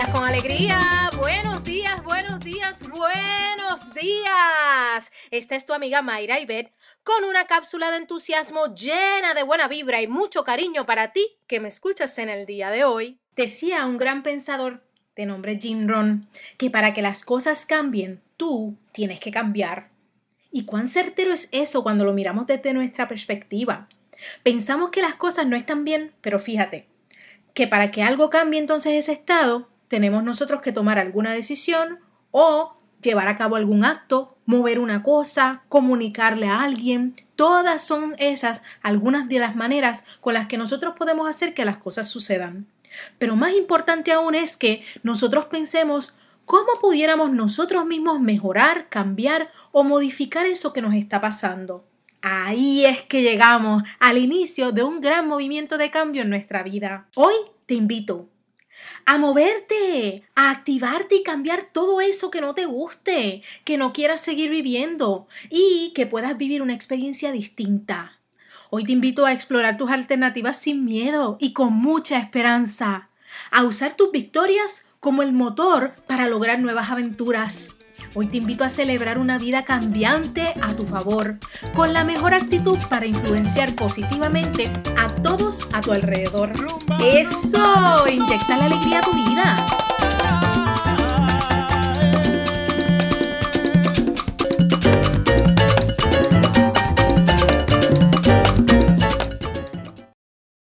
días con alegría, buenos días, buenos días, buenos días. Esta es tu amiga Mayra Ibet con una cápsula de entusiasmo llena de buena vibra y mucho cariño para ti que me escuchas en el día de hoy. Decía un gran pensador de nombre Jim Ron que para que las cosas cambien, tú tienes que cambiar. ¿Y cuán certero es eso cuando lo miramos desde nuestra perspectiva? Pensamos que las cosas no están bien, pero fíjate, que para que algo cambie entonces ese estado, tenemos nosotros que tomar alguna decisión o llevar a cabo algún acto, mover una cosa, comunicarle a alguien. Todas son esas algunas de las maneras con las que nosotros podemos hacer que las cosas sucedan. Pero más importante aún es que nosotros pensemos cómo pudiéramos nosotros mismos mejorar, cambiar o modificar eso que nos está pasando. Ahí es que llegamos al inicio de un gran movimiento de cambio en nuestra vida. Hoy te invito a moverte, a activarte y cambiar todo eso que no te guste, que no quieras seguir viviendo y que puedas vivir una experiencia distinta. Hoy te invito a explorar tus alternativas sin miedo y con mucha esperanza, a usar tus victorias como el motor para lograr nuevas aventuras. Hoy te invito a celebrar una vida cambiante a tu favor, con la mejor actitud para influenciar positivamente a todos a tu alrededor. ¡Eso! Inyecta la alegría a tu vida.